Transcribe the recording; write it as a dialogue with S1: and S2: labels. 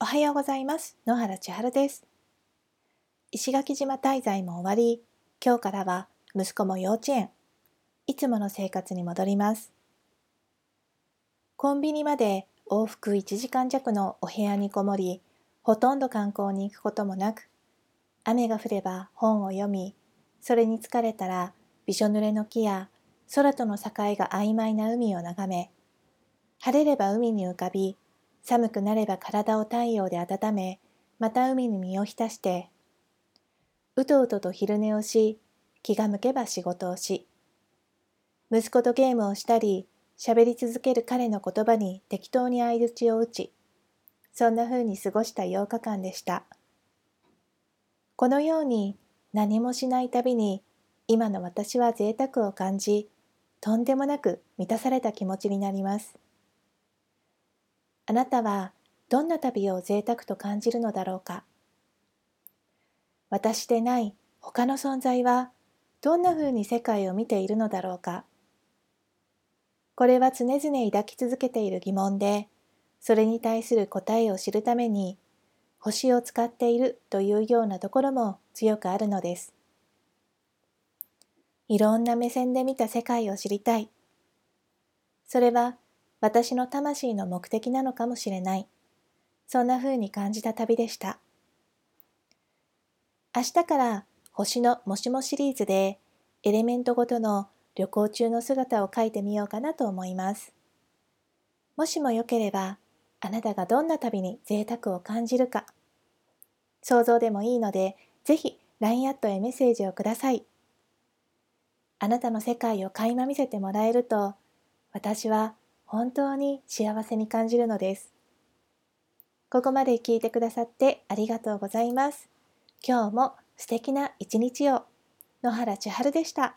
S1: おはようございます。野原千春です。石垣島滞在も終わり、今日からは息子も幼稚園、いつもの生活に戻ります。コンビニまで往復1時間弱のお部屋にこもり、ほとんど観光に行くこともなく、雨が降れば本を読み、それに疲れたらびしょ濡れの木や空との境が曖昧な海を眺め、晴れれば海に浮かび、寒くなれば体を太陽で温め、また海に身を浸して、うとうとと昼寝をし、気が向けば仕事をし、息子とゲームをしたり、喋り続ける彼の言葉に適当に相槌を打ち、そんな風に過ごした8日間でした。このように何もしないたびに、今の私は贅沢を感じ、とんでもなく満たされた気持ちになります。あなたはどんな旅を贅沢と感じるのだろうか？私でない他の存在はどんなふうに世界を見ているのだろうか？これは常々抱き続けている疑問で、それに対する答えを知るために、星を使っているというようなところも強くあるのです。いろんな目線で見た世界を知りたい。それは私の魂の目的なのかもしれない。そんな風に感じた旅でした。明日から星のもしもシリーズでエレメントごとの旅行中の姿を描いてみようかなと思います。もしもよければ、あなたがどんな旅に贅沢を感じるか、想像でもいいので、ぜひ LINE アットへメッセージをください。あなたの世界を垣間見せてもらえると、私は本当に幸せに感じるのです。ここまで聞いてくださってありがとうございます。今日も素敵な一日を。野原千春でした。